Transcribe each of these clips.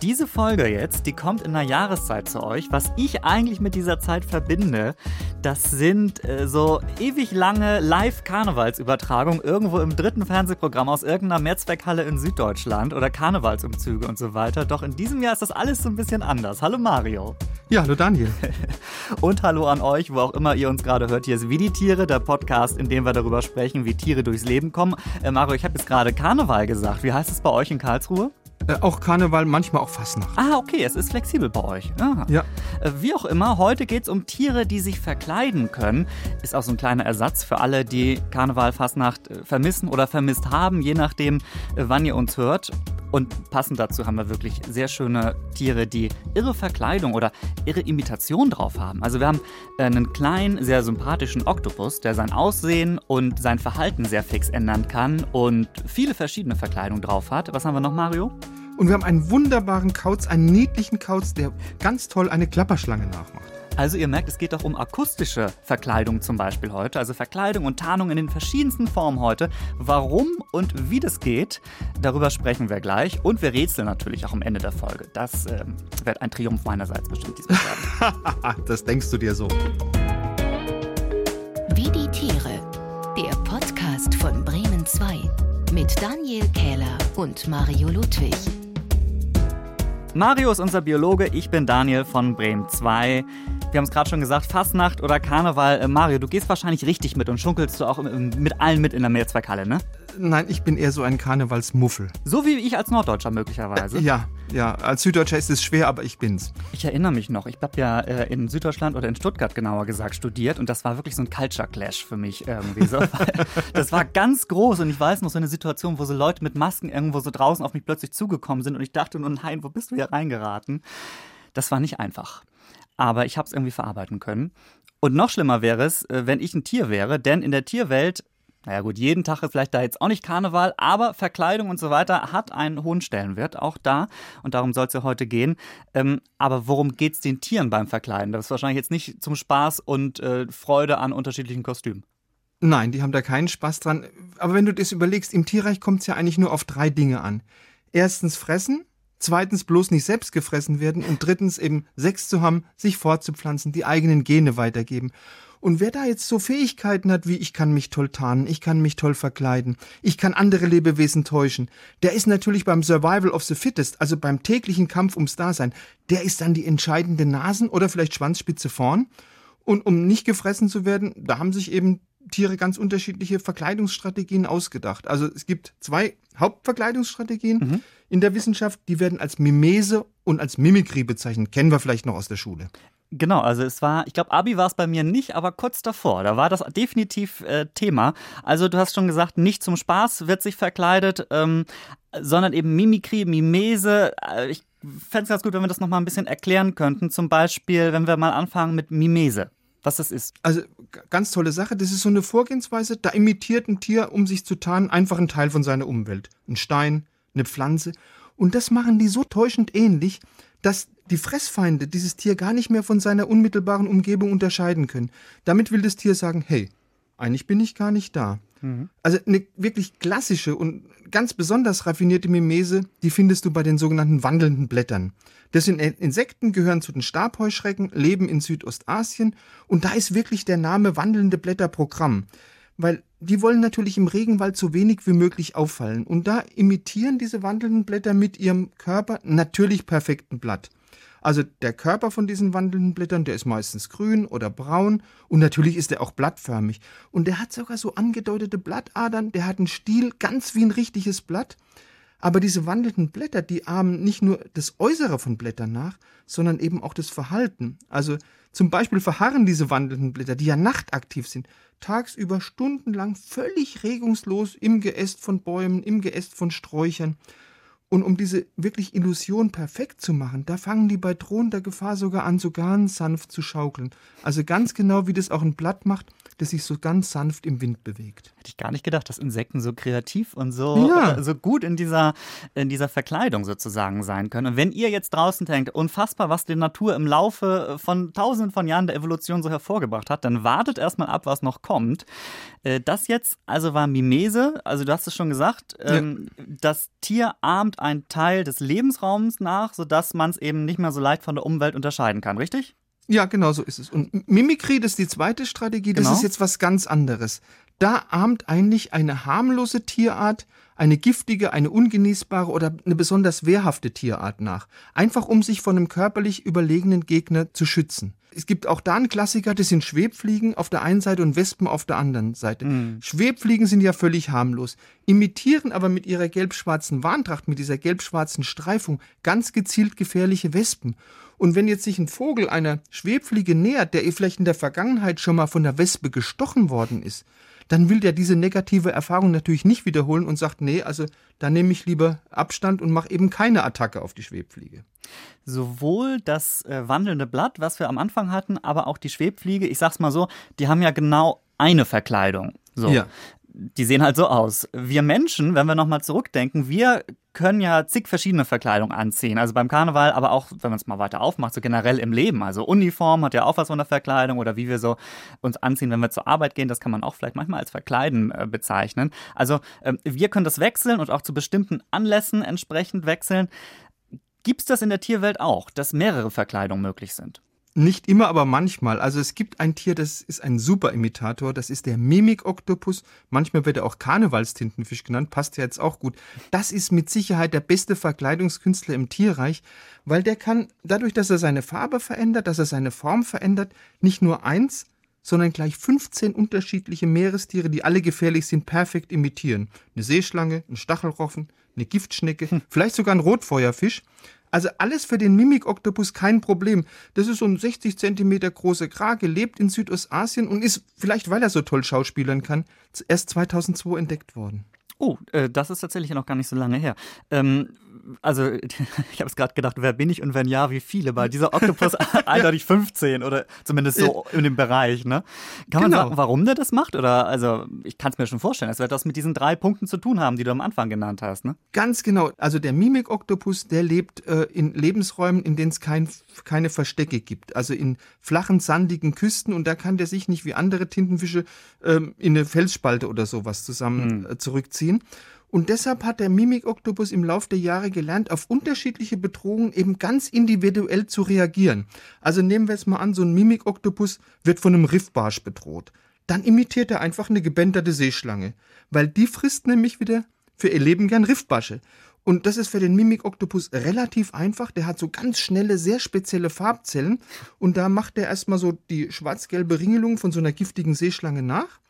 Diese Folge jetzt, die kommt in einer Jahreszeit zu euch. Was ich eigentlich mit dieser Zeit verbinde, das sind äh, so ewig lange Live-Karnevalsübertragungen irgendwo im dritten Fernsehprogramm aus irgendeiner Mehrzweckhalle in Süddeutschland oder Karnevalsumzüge und so weiter. Doch in diesem Jahr ist das alles so ein bisschen anders. Hallo Mario. Ja, hallo Daniel. und hallo an euch, wo auch immer ihr uns gerade hört. Hier ist Wie die Tiere, der Podcast, in dem wir darüber sprechen, wie Tiere durchs Leben kommen. Äh, Mario, ich habe jetzt gerade Karneval gesagt. Wie heißt es bei euch in Karlsruhe? Äh, auch Karneval, manchmal auch Fastnacht. Ah, okay, es ist flexibel bei euch. Aha. Ja. Äh, wie auch immer, heute geht es um Tiere, die sich verkleiden können. Ist auch so ein kleiner Ersatz für alle, die Karneval, Fastnacht äh, vermissen oder vermisst haben, je nachdem, wann ihr uns hört. Und passend dazu haben wir wirklich sehr schöne Tiere, die ihre Verkleidung oder ihre Imitation drauf haben. Also wir haben einen kleinen, sehr sympathischen Oktopus, der sein Aussehen und sein Verhalten sehr fix ändern kann und viele verschiedene Verkleidungen drauf hat. Was haben wir noch, Mario? Und wir haben einen wunderbaren Kauz, einen niedlichen Kauz, der ganz toll eine Klapperschlange nachmacht. Also ihr merkt, es geht auch um akustische Verkleidung zum Beispiel heute. Also Verkleidung und Tarnung in den verschiedensten Formen heute. Warum und wie das geht, darüber sprechen wir gleich. Und wir rätseln natürlich auch am Ende der Folge. Das äh, wird ein Triumph meinerseits bestimmt diesmal werden. das denkst du dir so. Wie die Tiere. Der Podcast von Bremen 2 mit Daniel Kähler und Mario Ludwig. Mario ist unser Biologe, ich bin Daniel von Bremen 2. Wir haben es gerade schon gesagt, Fastnacht oder Karneval. Äh, Mario, du gehst wahrscheinlich richtig mit und schunkelst du auch mit allen mit in der Mehrzweckhalle, ne? Nein, ich bin eher so ein Karnevalsmuffel. So wie ich als Norddeutscher möglicherweise. Äh, ja, ja. Als Süddeutscher ist es schwer, aber ich bin's. Ich erinnere mich noch, ich habe ja äh, in Süddeutschland oder in Stuttgart genauer gesagt studiert und das war wirklich so ein Culture Clash für mich irgendwie. So. das war ganz groß und ich weiß noch so eine Situation, wo so Leute mit Masken irgendwo so draußen auf mich plötzlich zugekommen sind und ich dachte nur, nein, wo bist du hier reingeraten? Das war nicht einfach aber ich habe es irgendwie verarbeiten können. Und noch schlimmer wäre es, äh, wenn ich ein Tier wäre, denn in der Tierwelt, naja gut, jeden Tag ist vielleicht da jetzt auch nicht Karneval, aber Verkleidung und so weiter hat einen hohen Stellenwert, auch da. Und darum soll es ja heute gehen. Ähm, aber worum geht es den Tieren beim Verkleiden? Das ist wahrscheinlich jetzt nicht zum Spaß und äh, Freude an unterschiedlichen Kostümen. Nein, die haben da keinen Spaß dran. Aber wenn du das überlegst, im Tierreich kommt es ja eigentlich nur auf drei Dinge an. Erstens fressen, zweitens bloß nicht selbst gefressen werden und drittens eben Sex zu haben, sich fortzupflanzen, die eigenen Gene weitergeben. Und wer da jetzt so Fähigkeiten hat, wie ich kann mich toll tarnen, ich kann mich toll verkleiden, ich kann andere Lebewesen täuschen, der ist natürlich beim Survival of the Fittest, also beim täglichen Kampf ums Dasein, der ist dann die entscheidende Nasen- oder vielleicht Schwanzspitze vorn. Und um nicht gefressen zu werden, da haben sich eben Tiere ganz unterschiedliche Verkleidungsstrategien ausgedacht. Also es gibt zwei Hauptverkleidungsstrategien mhm. in der Wissenschaft, die werden als Mimese und als Mimikrie bezeichnet. Kennen wir vielleicht noch aus der Schule. Genau, also es war, ich glaube, Abi war es bei mir nicht, aber kurz davor. Da war das definitiv äh, Thema. Also du hast schon gesagt, nicht zum Spaß wird sich verkleidet, ähm, sondern eben Mimikrie, Mimese. Äh, ich fände es ganz gut, wenn wir das nochmal ein bisschen erklären könnten. Zum Beispiel, wenn wir mal anfangen mit Mimese was das ist. Also ganz tolle Sache. Das ist so eine Vorgehensweise, da imitiert ein Tier, um sich zu tarnen, einfach einen Teil von seiner Umwelt. Ein Stein, eine Pflanze. Und das machen die so täuschend ähnlich, dass die Fressfeinde dieses Tier gar nicht mehr von seiner unmittelbaren Umgebung unterscheiden können. Damit will das Tier sagen, hey, eigentlich bin ich gar nicht da. Mhm. Also eine wirklich klassische und ganz besonders raffinierte Mimese, die findest du bei den sogenannten wandelnden Blättern. Das sind Insekten, gehören zu den Stabheuschrecken, leben in Südostasien und da ist wirklich der Name wandelnde Blätter Programm. Weil die wollen natürlich im Regenwald so wenig wie möglich auffallen. Und da imitieren diese wandelnden Blätter mit ihrem Körper natürlich perfekten Blatt. Also der Körper von diesen wandelnden Blättern, der ist meistens grün oder braun und natürlich ist er auch blattförmig. Und der hat sogar so angedeutete Blattadern, der hat einen Stiel, ganz wie ein richtiges Blatt. Aber diese wandelnden Blätter, die ahmen nicht nur das Äußere von Blättern nach, sondern eben auch das Verhalten. Also zum Beispiel verharren diese wandelnden Blätter, die ja nachtaktiv sind, tagsüber stundenlang völlig regungslos im Geäst von Bäumen, im Geäst von Sträuchern. Und um diese wirklich Illusion perfekt zu machen, da fangen die bei drohender Gefahr sogar an, so ganz sanft zu schaukeln. Also ganz genau, wie das auch ein Blatt macht, das sich so ganz sanft im Wind bewegt. Hätte ich gar nicht gedacht, dass Insekten so kreativ und so, ja. äh, so gut in dieser, in dieser Verkleidung sozusagen sein können. Und wenn ihr jetzt draußen denkt, unfassbar, was die Natur im Laufe von tausenden von Jahren der Evolution so hervorgebracht hat, dann wartet erstmal ab, was noch kommt. Äh, das jetzt also war Mimese, also du hast es schon gesagt, ähm, ja. das Tier ahmt einen Teil des Lebensraums nach, sodass man es eben nicht mehr so leicht von der Umwelt unterscheiden kann, richtig? Ja, genau so ist es. Und Mimikry, das ist die zweite Strategie, das genau. ist jetzt was ganz anderes. Da ahmt eigentlich eine harmlose Tierart eine giftige, eine ungenießbare oder eine besonders wehrhafte Tierart nach. Einfach um sich von einem körperlich überlegenen Gegner zu schützen. Es gibt auch da einen Klassiker, das sind Schwebfliegen auf der einen Seite und Wespen auf der anderen Seite. Mhm. Schwebfliegen sind ja völlig harmlos, imitieren aber mit ihrer gelb-schwarzen Warntracht, mit dieser gelb-schwarzen Streifung ganz gezielt gefährliche Wespen. Und wenn jetzt sich ein Vogel einer Schwebfliege nähert, der vielleicht in der Vergangenheit schon mal von der Wespe gestochen worden ist, dann will der diese negative Erfahrung natürlich nicht wiederholen und sagt, nee, also da nehme ich lieber Abstand und mache eben keine Attacke auf die Schwebfliege. Sowohl das äh, wandelnde Blatt, was wir am Anfang hatten, aber auch die Schwebfliege, ich sag's mal so, die haben ja genau eine Verkleidung. So. Ja die sehen halt so aus. Wir Menschen, wenn wir nochmal zurückdenken, wir können ja zig verschiedene Verkleidungen anziehen. Also beim Karneval, aber auch, wenn man es mal weiter aufmacht, so generell im Leben. Also Uniform hat ja auch was von der Verkleidung oder wie wir so uns anziehen, wenn wir zur Arbeit gehen, das kann man auch vielleicht manchmal als Verkleiden äh, bezeichnen. Also äh, wir können das wechseln und auch zu bestimmten Anlässen entsprechend wechseln. Gibt es das in der Tierwelt auch, dass mehrere Verkleidungen möglich sind? Nicht immer, aber manchmal. Also es gibt ein Tier, das ist ein super Imitator, das ist der Mimik-Oktopus. Manchmal wird er auch Karnevalstintenfisch genannt, passt ja jetzt auch gut. Das ist mit Sicherheit der beste Verkleidungskünstler im Tierreich, weil der kann, dadurch, dass er seine Farbe verändert, dass er seine Form verändert, nicht nur eins, sondern gleich 15 unterschiedliche Meerestiere, die alle gefährlich sind, perfekt imitieren. Eine Seeschlange, ein Stachelrochen, eine Giftschnecke, hm. vielleicht sogar ein Rotfeuerfisch. Also alles für den Mimik-Oktopus kein Problem. Das ist so ein 60 Zentimeter großer Krake, lebt in Südostasien und ist, vielleicht weil er so toll schauspielern kann, erst 2002 entdeckt worden. Oh, äh, das ist tatsächlich noch gar nicht so lange her. Ähm, also ich habe es gerade gedacht, wer bin ich und wenn ja, wie viele? Weil dieser Oktopus eindeutig 15 oder zumindest so in dem Bereich, ne? Kann man genau. sagen, warum der das macht? Oder also ich kann es mir schon vorstellen, es wird das mit diesen drei Punkten zu tun haben, die du am Anfang genannt hast, ne? Ganz genau. Also der Mimik-Oktopus, der lebt äh, in Lebensräumen, in denen es kein, keine Verstecke gibt. Also in flachen, sandigen Küsten und da kann der sich nicht wie andere Tintenfische ähm, in eine Felsspalte oder sowas zusammen hm. äh, zurückziehen. Und deshalb hat der Mimik-Oktopus im Laufe der Jahre gelernt, auf unterschiedliche Bedrohungen eben ganz individuell zu reagieren. Also nehmen wir es mal an, so ein Mimik-Oktopus wird von einem Riffbarsch bedroht. Dann imitiert er einfach eine gebänderte Seeschlange, weil die frisst nämlich wieder für ihr Leben gern Riffbarsche. Und das ist für den Mimik-Oktopus relativ einfach. Der hat so ganz schnelle, sehr spezielle Farbzellen. Und da macht er erstmal so die schwarz-gelbe Ringelung von so einer giftigen Seeschlange nach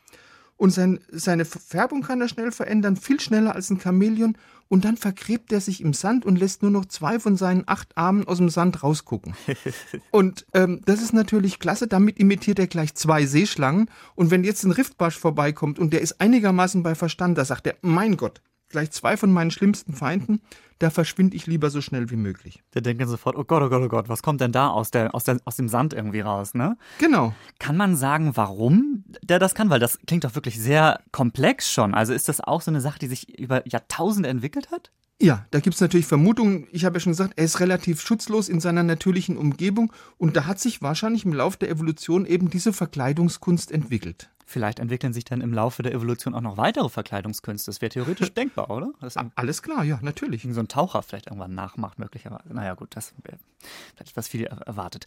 und sein, seine Färbung kann er schnell verändern, viel schneller als ein Chamäleon und dann vergräbt er sich im Sand und lässt nur noch zwei von seinen acht Armen aus dem Sand rausgucken. und ähm, das ist natürlich klasse, damit imitiert er gleich zwei Seeschlangen und wenn jetzt ein Riftbarsch vorbeikommt und der ist einigermaßen bei Verstand, da sagt er, mein Gott, gleich zwei von meinen schlimmsten Feinden, da verschwinde ich lieber so schnell wie möglich. Der denkt sofort, oh Gott, oh Gott, oh Gott, was kommt denn da aus, der, aus, der, aus dem Sand irgendwie raus, ne? Genau. Kann man sagen, warum der das kann? Weil das klingt doch wirklich sehr komplex schon. Also ist das auch so eine Sache, die sich über Jahrtausende entwickelt hat? Ja, da gibt es natürlich Vermutungen. Ich habe ja schon gesagt, er ist relativ schutzlos in seiner natürlichen Umgebung und da hat sich wahrscheinlich im Laufe der Evolution eben diese Verkleidungskunst entwickelt. Vielleicht entwickeln sich dann im Laufe der Evolution auch noch weitere Verkleidungskünste. Das wäre theoretisch denkbar, oder? Alles klar, ja, natürlich. So ein Taucher vielleicht irgendwann nachmacht, möglicherweise. Naja, gut, das wäre vielleicht etwas viel erwartet.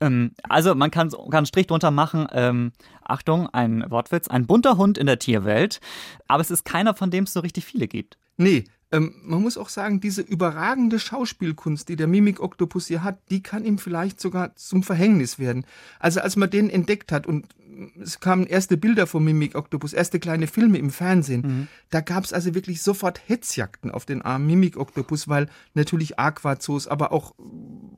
Ähm, also, man kann, kann einen Strich drunter machen. Ähm, Achtung, ein Wortwitz. Ein bunter Hund in der Tierwelt. Aber es ist keiner, von dem es so richtig viele gibt. Nee, ähm, man muss auch sagen, diese überragende Schauspielkunst, die der Mimik-Oktopus hier hat, die kann ihm vielleicht sogar zum Verhängnis werden. Also als man den entdeckt hat und es kamen erste Bilder vom Mimik-Oktopus, erste kleine Filme im Fernsehen, mhm. da gab es also wirklich sofort Hetzjagden auf den armen Mimik-Oktopus, weil natürlich Aquazoos, aber auch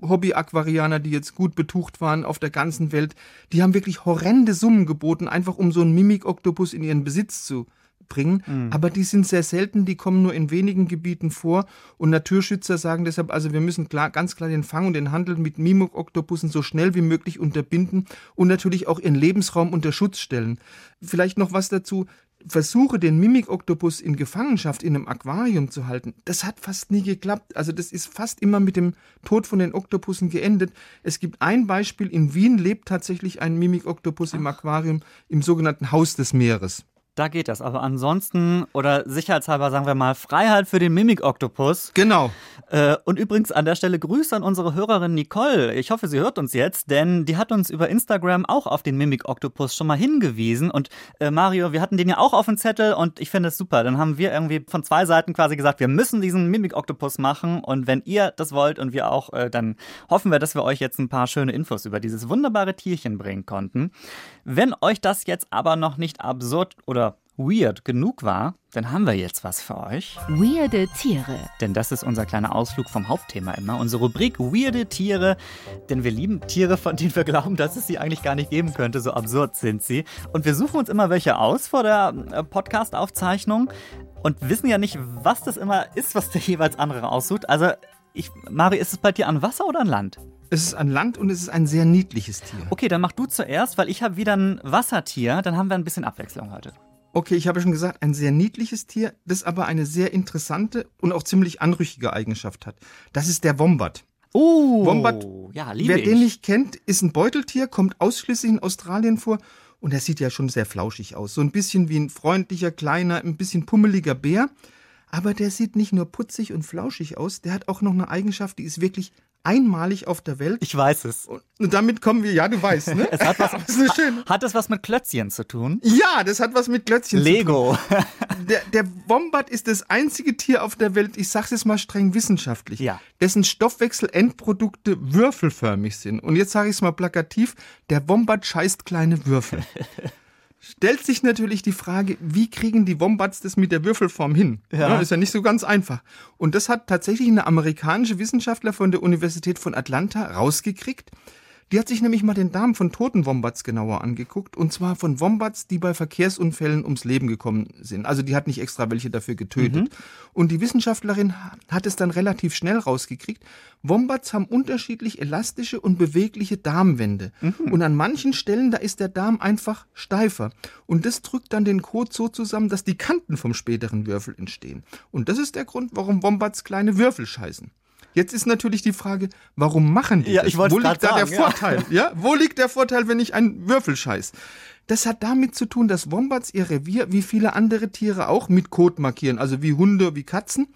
Hobby-Aquarianer, die jetzt gut betucht waren auf der ganzen Welt, die haben wirklich horrende Summen geboten, einfach um so einen Mimik-Oktopus in ihren Besitz zu bringen, mhm. aber die sind sehr selten, die kommen nur in wenigen Gebieten vor und Naturschützer sagen deshalb, also wir müssen klar, ganz klar den Fang und den Handel mit Mimok-Oktopussen so schnell wie möglich unterbinden und natürlich auch ihren Lebensraum unter Schutz stellen. Vielleicht noch was dazu, Versuche, den Mimikoktopus in Gefangenschaft in einem Aquarium zu halten, das hat fast nie geklappt. Also das ist fast immer mit dem Tod von den Oktopussen geendet. Es gibt ein Beispiel, in Wien lebt tatsächlich ein Mimikoktopus im Aquarium im sogenannten Haus des Meeres. Da geht das. Aber ansonsten, oder sicherheitshalber sagen wir mal, Freiheit für den Mimik-Oktopus. Genau. Äh, und übrigens an der Stelle Grüße an unsere Hörerin Nicole. Ich hoffe, sie hört uns jetzt, denn die hat uns über Instagram auch auf den Mimik-Oktopus schon mal hingewiesen. Und äh, Mario, wir hatten den ja auch auf dem Zettel und ich finde es super. Dann haben wir irgendwie von zwei Seiten quasi gesagt, wir müssen diesen Mimik-Oktopus machen. Und wenn ihr das wollt und wir auch, äh, dann hoffen wir, dass wir euch jetzt ein paar schöne Infos über dieses wunderbare Tierchen bringen konnten. Wenn euch das jetzt aber noch nicht absurd oder weird genug war, dann haben wir jetzt was für euch. Weirde Tiere. Denn das ist unser kleiner Ausflug vom Hauptthema immer. Unsere Rubrik Weirde Tiere. Denn wir lieben Tiere, von denen wir glauben, dass es sie eigentlich gar nicht geben könnte. So absurd sind sie. Und wir suchen uns immer welche aus vor der äh, Podcast-Aufzeichnung und wissen ja nicht, was das immer ist, was der jeweils andere aussucht. Also, ich, Mari, ist es bei dir an Wasser oder an Land? Es ist an Land und es ist ein sehr niedliches Tier. Okay, dann mach du zuerst, weil ich habe wieder ein Wassertier. Dann haben wir ein bisschen Abwechslung heute. Okay, ich habe schon gesagt, ein sehr niedliches Tier, das aber eine sehr interessante und auch ziemlich anrüchige Eigenschaft hat. Das ist der Wombat. Oh, Wombat, ja, liebe Wer ich. den nicht kennt, ist ein Beuteltier, kommt ausschließlich in Australien vor und er sieht ja schon sehr flauschig aus. So ein bisschen wie ein freundlicher, kleiner, ein bisschen pummeliger Bär. Aber der sieht nicht nur putzig und flauschig aus, der hat auch noch eine Eigenschaft, die ist wirklich einmalig auf der Welt. Ich weiß es. Und damit kommen wir, ja, du weißt, ne? Es hat was, das schöne. hat es was mit Klötzchen zu tun? Ja, das hat was mit Klötzchen zu tun. Lego. Der, der Wombat ist das einzige Tier auf der Welt, ich sag's jetzt mal streng wissenschaftlich, Ja. dessen Stoffwechselendprodukte würfelförmig sind. Und jetzt sage ich es mal plakativ, der Wombat scheißt kleine Würfel. Stellt sich natürlich die Frage, wie kriegen die Wombats das mit der Würfelform hin? Ja. ist ja nicht so ganz einfach. Und das hat tatsächlich eine amerikanische Wissenschaftler von der Universität von Atlanta rausgekriegt. Die hat sich nämlich mal den Darm von toten Wombats genauer angeguckt. Und zwar von Wombats, die bei Verkehrsunfällen ums Leben gekommen sind. Also die hat nicht extra welche dafür getötet. Und die Wissenschaftlerin hat es dann relativ schnell rausgekriegt. Wombats haben unterschiedlich elastische und bewegliche Darmwände. Und an manchen Stellen, da ist der Darm einfach steifer. Und das drückt dann den Kot so zusammen, dass die Kanten vom späteren Würfel entstehen. Und das ist der Grund, warum Wombats kleine Würfel scheißen. Jetzt ist natürlich die Frage, warum machen die Ja, das? ich wollte Wo liegt da der sagen, ja. Vorteil? Ja, wo liegt der Vorteil, wenn ich einen Würfel scheiß? Das hat damit zu tun, dass Wombats ihr Revier wie viele andere Tiere auch mit Kot markieren, also wie Hunde, wie Katzen.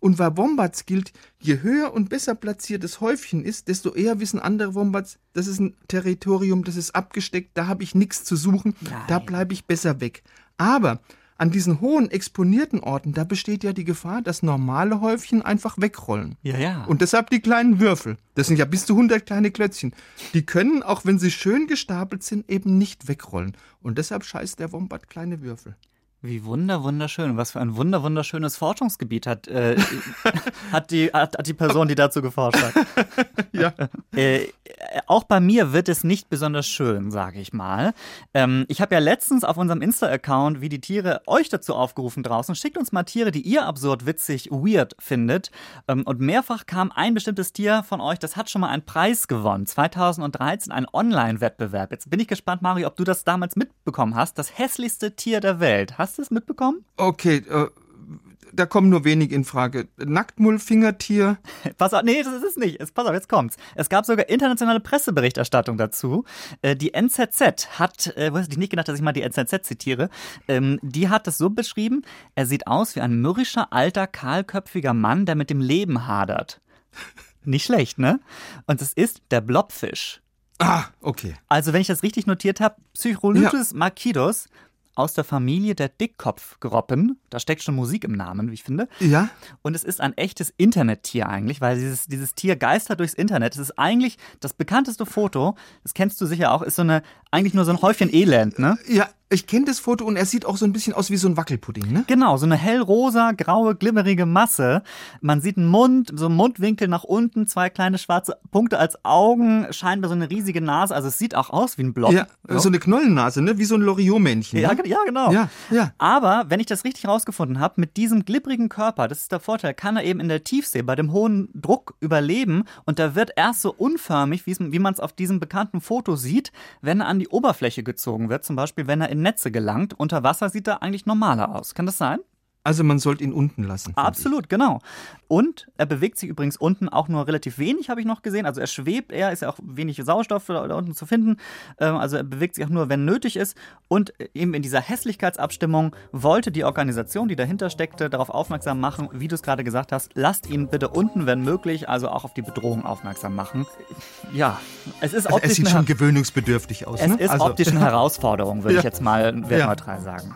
Und bei Wombats gilt, je höher und besser platziertes Häufchen ist, desto eher wissen andere Wombats, das ist ein Territorium, das ist abgesteckt, da habe ich nichts zu suchen, da Nein. bleibe ich besser weg. Aber an diesen hohen exponierten Orten, da besteht ja die Gefahr, dass normale Häufchen einfach wegrollen. Ja, ja. Und deshalb die kleinen Würfel. Das sind ja bis zu 100 kleine Klötzchen. Die können, auch wenn sie schön gestapelt sind, eben nicht wegrollen. Und deshalb scheißt der Wombat kleine Würfel. Wie wunder, wunderschön. Was für ein wunder, wunderschönes Forschungsgebiet hat, äh, hat, die, hat, hat die Person, die dazu geforscht hat. Ja. Äh, auch bei mir wird es nicht besonders schön, sage ich mal. Ähm, ich habe ja letztens auf unserem Insta-Account, wie die Tiere, euch dazu aufgerufen draußen. Schickt uns mal Tiere, die ihr absurd, witzig, weird findet. Ähm, und mehrfach kam ein bestimmtes Tier von euch, das hat schon mal einen Preis gewonnen. 2013, ein Online-Wettbewerb. Jetzt bin ich gespannt, Mario, ob du das damals mitbekommen hast. Das hässlichste Tier der Welt. Hast du es mitbekommen? Okay, äh, da kommen nur wenig in Frage. Nacktmull-Fingertier. Pass auf, nee, das ist es nicht. Es, pass auf, jetzt kommt's. Es gab sogar internationale Presseberichterstattung dazu. Äh, die NZZ hat, äh, hätte ich nicht gedacht, dass ich mal die NZZ zitiere, ähm, die hat es so beschrieben, er sieht aus wie ein mürrischer, alter, kahlköpfiger Mann, der mit dem Leben hadert. Nicht schlecht, ne? Und es ist der Blobfisch. Ah, okay. Also, wenn ich das richtig notiert habe, Psycholytus marquidus aus der Familie der Dickkopfgroppen. Da steckt schon Musik im Namen, wie ich finde. Ja? Und es ist ein echtes Internettier eigentlich, weil dieses, dieses Tier geistert durchs Internet. Es ist eigentlich das bekannteste Foto, das kennst du sicher auch, ist so eine, eigentlich nur so ein Häufchen Elend, ne? Ja, ich kenne das Foto und er sieht auch so ein bisschen aus wie so ein Wackelpudding, ne? Genau, so eine hellrosa, graue, glimmerige Masse. Man sieht einen Mund, so einen Mundwinkel nach unten, zwei kleine schwarze Punkte als Augen, scheinbar so eine riesige Nase. Also es sieht auch aus wie ein Blob. Ja, so eine Knollennase, ne? Wie so ein Loriot-Männchen. Ja, ne? ja, genau. Ja, ja. Aber wenn ich das richtig rausgefunden habe, mit diesem glibbrigen Körper, das ist der Vorteil, kann er eben in der Tiefsee bei dem hohen Druck überleben und da wird erst so unförmig, wie man es auf diesem bekannten Foto sieht, wenn er an die Oberfläche gezogen wird, zum Beispiel wenn er in Netze gelangt. Unter Wasser sieht er eigentlich normaler aus. Kann das sein? Also man sollte ihn unten lassen. Absolut, genau. Und er bewegt sich übrigens unten auch nur relativ wenig, habe ich noch gesehen. Also er schwebt, er ist ja auch wenig Sauerstoff da unten zu finden. Ähm, also er bewegt sich auch nur, wenn nötig ist. Und eben in dieser Hässlichkeitsabstimmung wollte die Organisation, die dahinter steckte, darauf aufmerksam machen, wie du es gerade gesagt hast, lasst ihn bitte unten, wenn möglich, also auch auf die Bedrohung aufmerksam machen. Ja, es ist Also optisch er sieht eine- schon gewöhnungsbedürftig aus. es ne? ist also, optisch eine Herausforderung, würde Ja. ich jetzt mal Ja. wertneutral sagen.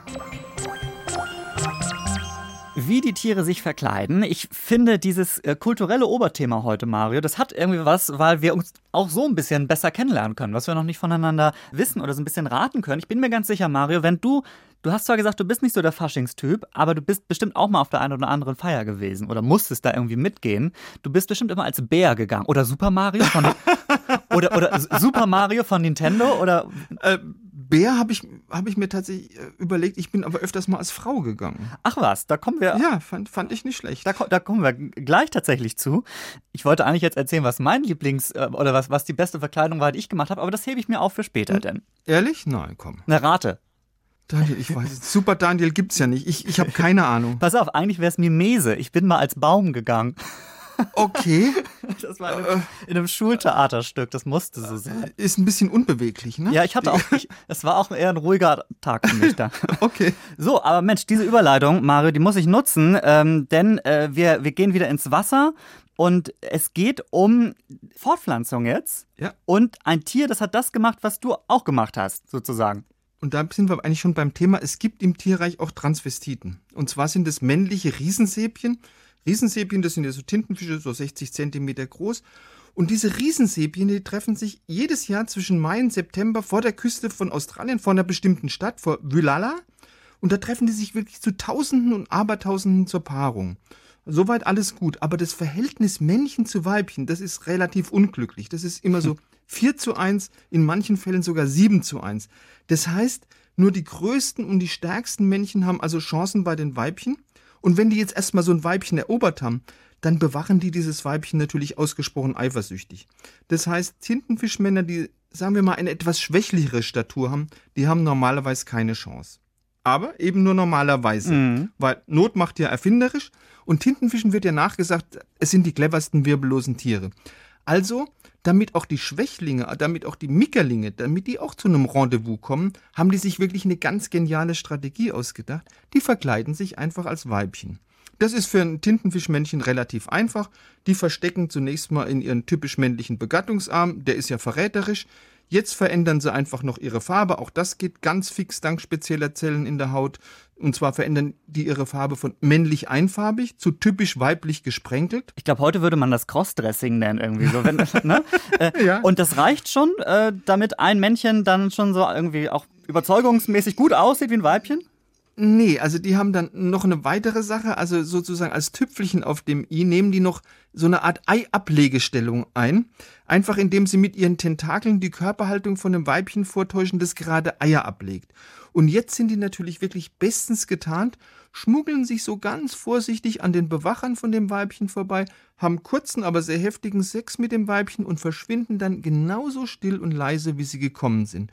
Wie die Tiere sich verkleiden. Ich finde dieses äh, kulturelle Oberthema heute, Mario, das hat irgendwie was, weil wir uns auch so ein bisschen besser kennenlernen können, was wir noch nicht voneinander wissen oder so ein bisschen raten können. Ich bin mir ganz sicher, Mario, wenn du, du hast zwar gesagt, du bist nicht so der Faschingstyp, aber du bist bestimmt auch mal auf der einen oder anderen Feier gewesen oder musstest da irgendwie mitgehen. Du bist bestimmt immer als Bär gegangen. Oder Super Mario von, oder, oder Super Mario von Nintendo oder äh, Bär habe ich, hab ich mir tatsächlich äh, überlegt, ich bin aber öfters mal als Frau gegangen. Ach was, da kommen wir Ja, fand, fand ich nicht schlecht. Da, da kommen wir gleich tatsächlich zu. Ich wollte eigentlich jetzt erzählen, was mein Lieblings- äh, oder was, was die beste Verkleidung war, die ich gemacht habe, aber das hebe ich mir auf für später denn. Ehrlich? Nein, komm. Eine Rate. Daniel, ich weiß es. Super Daniel gibt's ja nicht. Ich, ich habe keine Ahnung. Pass auf, eigentlich wäre es Mimese. Ich bin mal als Baum gegangen. Okay, Das war in einem, in einem Schultheaterstück, das musste so sein. ist ein bisschen unbeweglich, ne? Ja, ich hatte auch, ich, es war auch eher ein ruhiger Tag für mich da. Okay. So, aber Mensch, diese Überleitung, Mario, die muss ich nutzen, ähm, denn äh, wir, wir gehen wieder ins Wasser und es geht um Fortpflanzung jetzt. Ja. Und ein Tier, das hat das gemacht, was du auch gemacht hast, sozusagen. Und da sind wir eigentlich schon beim Thema, es gibt im Tierreich auch Transvestiten. Und zwar sind es männliche Riesensäbchen. Riesensäbchen, das sind ja so Tintenfische, so 60 Zentimeter groß. Und diese Riesensäbchen, die treffen sich jedes Jahr zwischen Mai und September vor der Küste von Australien, vor einer bestimmten Stadt, vor Wylala. Und da treffen die sich wirklich zu Tausenden und Abertausenden zur Paarung. Soweit alles gut. Aber das Verhältnis Männchen zu Weibchen, das ist relativ unglücklich. Das ist immer so 4 zu 1, in manchen Fällen sogar 7 zu 1. Das heißt, nur die größten und die stärksten Männchen haben also Chancen bei den Weibchen. Und wenn die jetzt erstmal so ein Weibchen erobert haben, dann bewachen die dieses Weibchen natürlich ausgesprochen eifersüchtig. Das heißt, Tintenfischmänner, die, sagen wir mal, eine etwas schwächlichere Statur haben, die haben normalerweise keine Chance. Aber eben nur normalerweise. Weil Not macht ja erfinderisch und Tintenfischen wird ja nachgesagt, es sind die cleversten wirbellosen Tiere. Also, damit auch die Schwächlinge, damit auch die Mickerlinge, damit die auch zu einem Rendezvous kommen, haben die sich wirklich eine ganz geniale Strategie ausgedacht. Die verkleiden sich einfach als Weibchen. Das ist für ein Tintenfischmännchen relativ einfach. Die verstecken zunächst mal in ihren typisch männlichen Begattungsarm, der ist ja verräterisch. Jetzt verändern sie einfach noch ihre Farbe. Auch das geht ganz fix dank spezieller Zellen in der Haut. Und zwar verändern die ihre Farbe von männlich einfarbig zu typisch weiblich gesprenkelt. Ich glaube, heute würde man das Crossdressing nennen irgendwie so. Wenn, ne? äh, Ja. Und das reicht schon, äh, damit ein Männchen dann schon so irgendwie auch überzeugungsmäßig gut aussieht wie ein Weibchen? Nee, also die haben dann noch eine weitere Sache, also sozusagen als Tüpfelchen auf dem i nehmen die noch so eine Art Eiablegestellung ein, einfach indem sie mit ihren Tentakeln die Körperhaltung von einem Weibchen vortäuschen, das gerade Eier ablegt. Und jetzt sind die natürlich wirklich bestens getarnt, schmuggeln sich so ganz vorsichtig an den Bewachern von dem Weibchen vorbei, haben kurzen, aber sehr heftigen Sex mit dem Weibchen und verschwinden dann genauso still und leise, wie sie gekommen sind.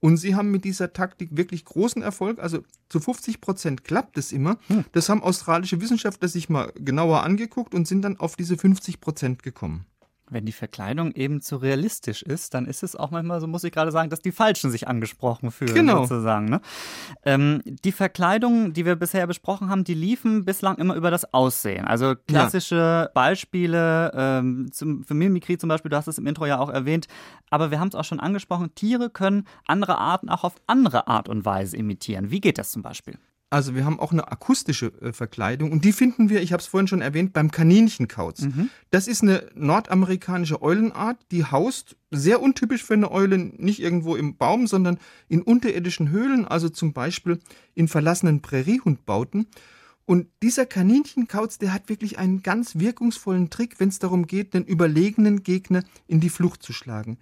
Und sie haben mit dieser Taktik wirklich großen Erfolg. Also zu 50 Prozent klappt es immer. Das haben australische Wissenschaftler sich mal genauer angeguckt und sind dann auf diese 50 Prozent gekommen. Wenn die Verkleidung eben zu realistisch ist, dann ist es auch manchmal, so muss ich gerade sagen, dass die Falschen sich angesprochen fühlen, Genau. sozusagen. Ne? Ähm, die Verkleidungen, die wir bisher besprochen haben, die liefen bislang immer über das Aussehen. Also klassische Beispiele, ähm, zum, für Mimikry zum Beispiel, du hast es im Intro ja auch erwähnt, aber wir haben es auch schon angesprochen, Tiere können andere Arten auch auf andere Art und Weise imitieren. Wie geht das zum Beispiel? Also wir haben auch eine akustische äh, Verkleidung und die finden wir, ich habe es vorhin schon erwähnt, beim Kaninchenkauz. Das ist eine nordamerikanische Eulenart, die haust, sehr untypisch für eine Eule, nicht irgendwo im Baum, sondern in unterirdischen Höhlen, also zum Beispiel in verlassenen Präriehundbauten. Und dieser Kaninchenkauz, der hat wirklich einen ganz wirkungsvollen Trick, wenn es darum geht, den überlegenen Gegner in die Flucht zu schlagen.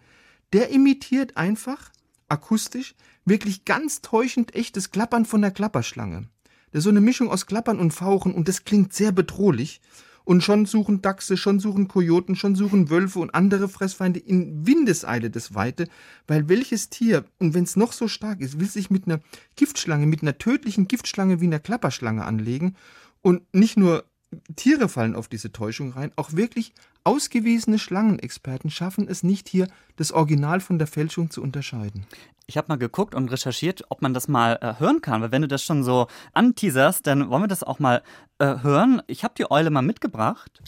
Der imitiert einfach akustisch wirklich ganz täuschend echtes Klappern von der Klapperschlange. Das ist so eine Mischung aus Klappern und Fauchen und das klingt sehr bedrohlich. Und schon suchen Dachse, schon suchen Kojoten, schon suchen Wölfe und andere Fressfeinde in Windeseile das Weite, weil welches Tier, und wenn es noch so stark ist, will sich mit einer Giftschlange, mit einer tödlichen Giftschlange wie einer Klapperschlange anlegen und nicht nur Tiere fallen auf diese Täuschung rein, auch wirklich ausgewiesene Schlangenexperten schaffen es nicht hier, das Original von der Fälschung zu unterscheiden. Ich habe mal geguckt und recherchiert, ob man das mal äh, hören kann, weil wenn du das schon so anteaserst, dann wollen wir das auch mal äh, hören. Ich habe die Eule mal mitgebracht.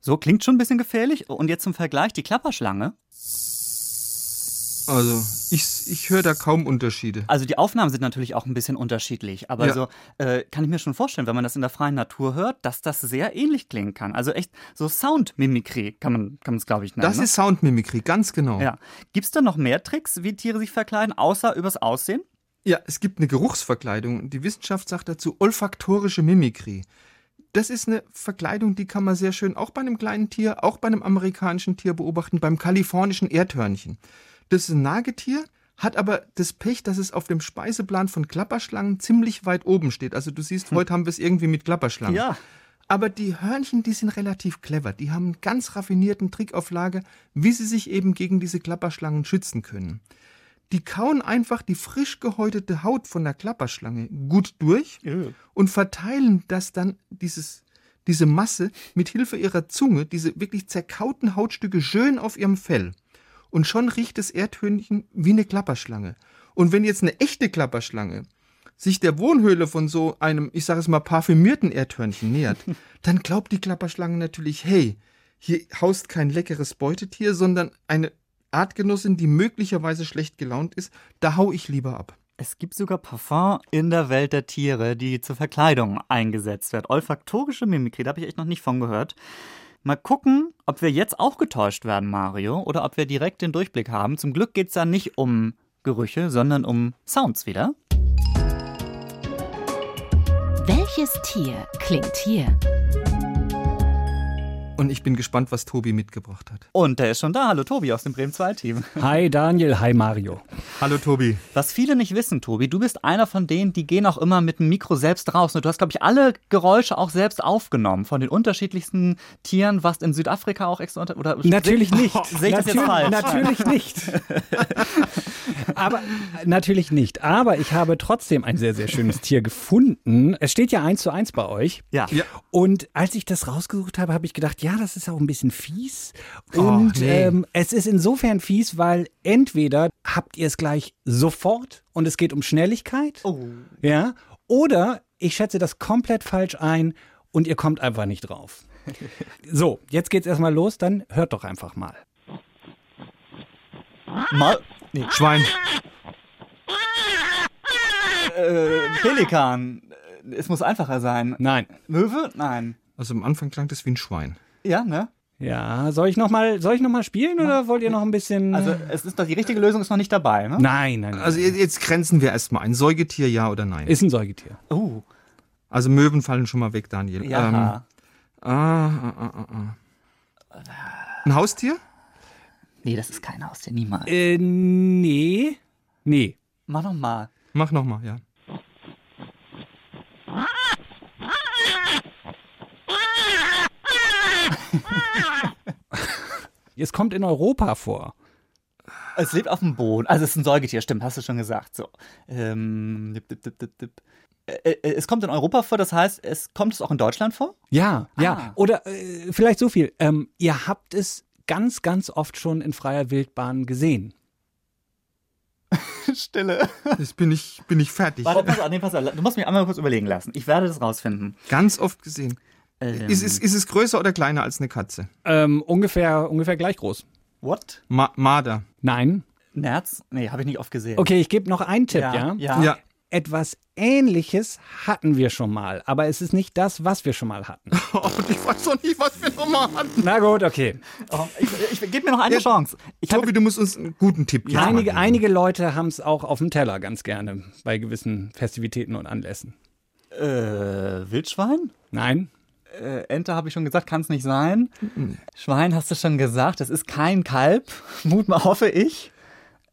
So klingt schon ein bisschen gefährlich. Und jetzt zum Vergleich die Klapperschlange. Also, ich, ich höre da kaum Unterschiede. Also die Aufnahmen sind natürlich auch ein bisschen unterschiedlich, aber Ja. so äh, kann ich mir schon vorstellen, wenn man das in der freien Natur hört, dass das sehr ähnlich klingen kann. Also echt so Soundmimikrie kann man es glaube ich nennen. Das ne? ist Soundmimikrie, ganz genau. ja. Gibt's da noch mehr Tricks, wie Tiere sich verkleiden, außer übers Aussehen? Ja, es gibt eine Geruchsverkleidung. Die Wissenschaft sagt dazu olfaktorische Mimikrie. Das ist eine Verkleidung, die kann man sehr schön auch bei einem kleinen Tier, auch bei einem amerikanischen Tier beobachten, beim kalifornischen Erdhörnchen. Das ist ein Nagetier, hat aber das Pech, dass es auf dem Speiseplan von Klapperschlangen ziemlich weit oben steht. Also du siehst, heute haben wir es irgendwie mit Klapperschlangen. Aber die Hörnchen, die sind relativ clever. Die haben einen ganz raffinierten Trick auf Lager, wie sie sich eben gegen diese Klapperschlangen schützen können. Die kauen einfach die frisch gehäutete Haut von der Klapperschlange gut durch und verteilen das dann, dieses, diese Masse, mit Hilfe ihrer Zunge, diese wirklich zerkauten Hautstücke schön auf ihrem Fell. Und schon riecht das Erdhörnchen wie eine Klapperschlange. Und wenn jetzt eine echte Klapperschlange sich der Wohnhöhle von so einem, ich sage es mal, parfümierten Erdhörnchen nähert, dann glaubt die Klapperschlange natürlich, hey, hier haust kein leckeres Beutetier, sondern eine Artgenossin, die möglicherweise schlecht gelaunt ist, da hau ich lieber ab. Es gibt sogar Parfum in der Welt der Tiere, die zur Verkleidung eingesetzt wird. Olfaktorische Mimikrie, da habe ich echt noch nicht von gehört. Mal gucken, ob wir jetzt auch getäuscht werden, Mario, oder ob wir direkt den Durchblick haben. Zum Glück geht es da nicht um Gerüche, sondern um Sounds wieder. Welches Tier klingt hier? Und ich bin gespannt, was Tobi mitgebracht hat. Und der ist schon da. Hallo Tobi aus dem Bremen 2 Team. Hi Daniel, hi Mario. Hallo Tobi. Was viele nicht wissen, Tobi, du bist einer von denen, die gehen auch immer mit dem Mikro selbst raus. Und du hast, glaube ich, alle Geräusche auch selbst aufgenommen. Von den unterschiedlichsten Tieren. Warst in Südafrika auch extra unter. Oder Natürlich nicht. Sehe ich das jetzt Natürlich- falsch? Natürlich nicht. Aber natürlich nicht. Aber ich habe trotzdem ein sehr, sehr schönes Tier gefunden. Es steht ja eins zu eins bei euch. Ja. Ja. Und als ich das rausgesucht habe, habe ich gedacht, ja, das ist auch ein bisschen fies. Und nee. ähm, es ist insofern fies, weil entweder habt ihr es gleich sofort und es geht um Schnelligkeit. Oh. Ja. Oder ich schätze das komplett falsch ein und ihr kommt einfach nicht drauf. So, jetzt geht's erstmal los, dann hört doch einfach mal. Mal. Nee. Schwein. Äh, Pelikan. Es muss einfacher sein. Nein. Möwe? Nein. Also am Anfang klang das wie ein Schwein. Ja, ne? Ja, soll ich noch mal, soll ich noch mal spielen oder wollt ihr noch ein bisschen? Also es ist doch die richtige Lösung ist noch nicht dabei, ne? nein, nein, nein. Also jetzt grenzen wir erstmal ein. Säugetier, ja oder nein? ist ein Säugetier. Oh. Also Möwen fallen schon mal weg, Daniel. Ähm, Ja. ah, ah, ah, ah, ah. Ein Haustier? nee, das ist kein Haustier, niemals. Äh, nee. Nee. Mach noch mal. Mach nochmal, ja. Es kommt in Europa vor. Es lebt auf dem Boden. Also es ist ein Säugetier, stimmt, hast du schon gesagt. So. Ähm, dip, dip, dip, dip, dip. Es kommt in Europa vor, das heißt, es kommt es auch in Deutschland vor? Ja, Ah. ja. Oder äh, vielleicht so viel. Ähm, ihr habt es ganz, ganz oft schon in freier Wildbahn gesehen. Stille. Jetzt bin ich, bin ich fertig. Warte, pass auf, nee, pass auf. Du musst mich einmal kurz überlegen lassen. Ich werde das rausfinden. Ganz oft gesehen. Ähm, Ist, es, ist es größer oder kleiner als eine Katze? Ähm, ungefähr, ungefähr gleich groß. what? Ma Marder. Nein. Nerz? Nee, habe ich nicht oft gesehen. Okay, ich gebe noch einen Tipp, Ja, ja? ja. Ja. Etwas Ähnliches hatten wir schon mal, aber es ist nicht das, was wir schon mal hatten. Oh, ich weiß doch nicht, was wir nochmal hatten. Na gut, okay. Oh, ich, ich, gib mir noch eine Ja, Chance. Ich Tobi, du musst uns einen guten Tipp geben. Einige, einige Leute haben es auch auf dem Teller ganz gerne bei gewissen Festivitäten und Anlässen. äh, Wildschwein? Nein? Äh, Ente habe ich schon gesagt, kann es nicht sein. Schwein hast du schon gesagt, das ist kein Kalb. Mut mal, hoffe ich.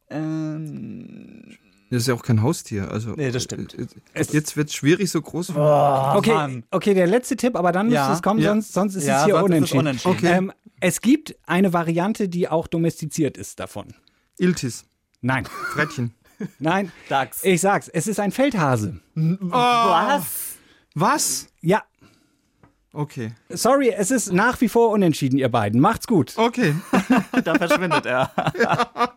Ähm, Das ist ja auch kein Haustier. Also, Nee, das stimmt. äh, Jetzt wird es schwierig, so groß. Okay, Mann. okay, der letzte Tipp, aber dann Ja. müsste es kommen, Ja. sonst, sonst ist Ja, es hier sonst ist es unentschieden. unentschieden. Okay. Ähm, es gibt eine Variante, die auch domestiziert ist davon. Iltis, Nein, Frettchen. nein. Dachs. Ich sag's, es ist ein Feldhase. Was? Was? Ja, Okay. sorry, es ist nach wie vor unentschieden, ihr beiden. Macht's gut. Okay. Da verschwindet er.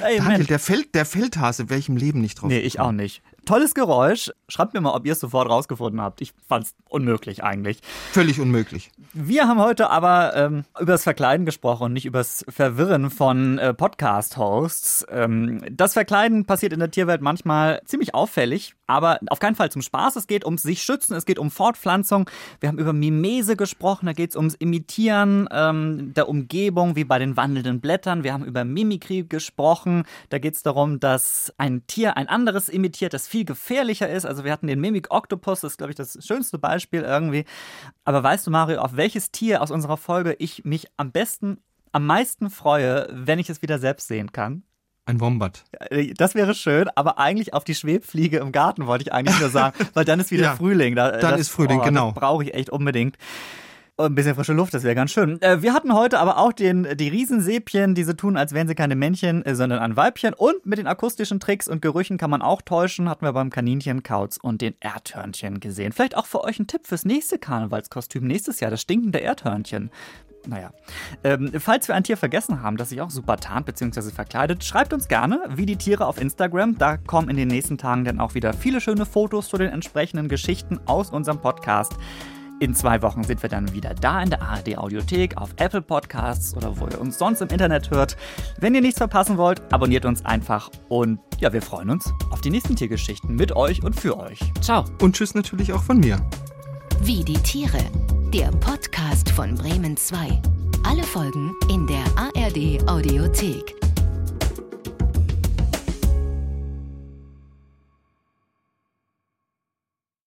Ey, Daniel, der, Feld, der Feldhase wäre ich im Leben nicht drauf. Nee, ich auch nicht. Tolles Geräusch. Schreibt mir mal, ob ihr es sofort rausgefunden habt. Ich fand's unmöglich eigentlich. Völlig unmöglich. Wir haben heute aber ähm, über das Verkleiden gesprochen und nicht über das Verwirren von äh, Podcast-Hosts. Ähm, das Verkleiden passiert in der Tierwelt manchmal ziemlich auffällig, aber auf keinen Fall zum Spaß. Es geht ums sich schützen, es geht um Fortpflanzung. Wir haben über Mimese gesprochen, da geht es ums Imitieren ähm, der Umgebung, wie bei den wandelnden Blättern. Wir haben über Mimikry gesprochen. Da geht es darum, dass ein Tier ein anderes imitiert, das viel gefährlicher ist. Also wir hatten den Mimic Octopus, das ist, glaube ich, das schönste Beispiel irgendwie. Aber weißt du, Mario, auf welches Tier aus unserer Folge ich mich am besten, am meisten freue, wenn ich es wieder selbst sehen kann? Ein Wombat. Äh, Das wäre schön, aber eigentlich auf die Schwebfliege im Garten wollte ich eigentlich nur sagen, weil dann ist wieder Ja, Frühling. Da, dann ist Frühling, genau. Das brauche ich echt unbedingt. Und Ein bisschen frische Luft, das wäre ganz schön. Äh, Wir hatten heute aber auch den, die Riesensäbchen, die so tun, als wären sie keine Männchen, äh, sondern ein Weibchen. Und mit den akustischen Tricks und Gerüchen kann man auch täuschen. Hatten wir beim Kaninchen, Kauz und den Erdhörnchen gesehen. Vielleicht auch für euch ein Tipp fürs nächste Karnevalskostüm nächstes Jahr, das stinkende Erdhörnchen. Naja. Ähm, falls wir ein Tier vergessen haben, das sich auch super tarnt bzw. verkleidet, schreibt uns gerne, wie die Tiere auf Instagram. Da kommen in den nächsten Tagen dann auch wieder viele schöne Fotos zu den entsprechenden Geschichten aus unserem Podcast. In zwei Wochen sind wir dann wieder da in der ARD Audiothek, auf Apple Podcasts oder wo ihr uns sonst im Internet hört. Wenn ihr nichts verpassen wollt, abonniert uns einfach und ja, wir freuen uns auf die nächsten Tiergeschichten mit euch und für euch. Ciao. Und tschüss natürlich auch von mir. Wie die Tiere. Der Podcast von Bremen 2. Alle Folgen in der ARD Audiothek.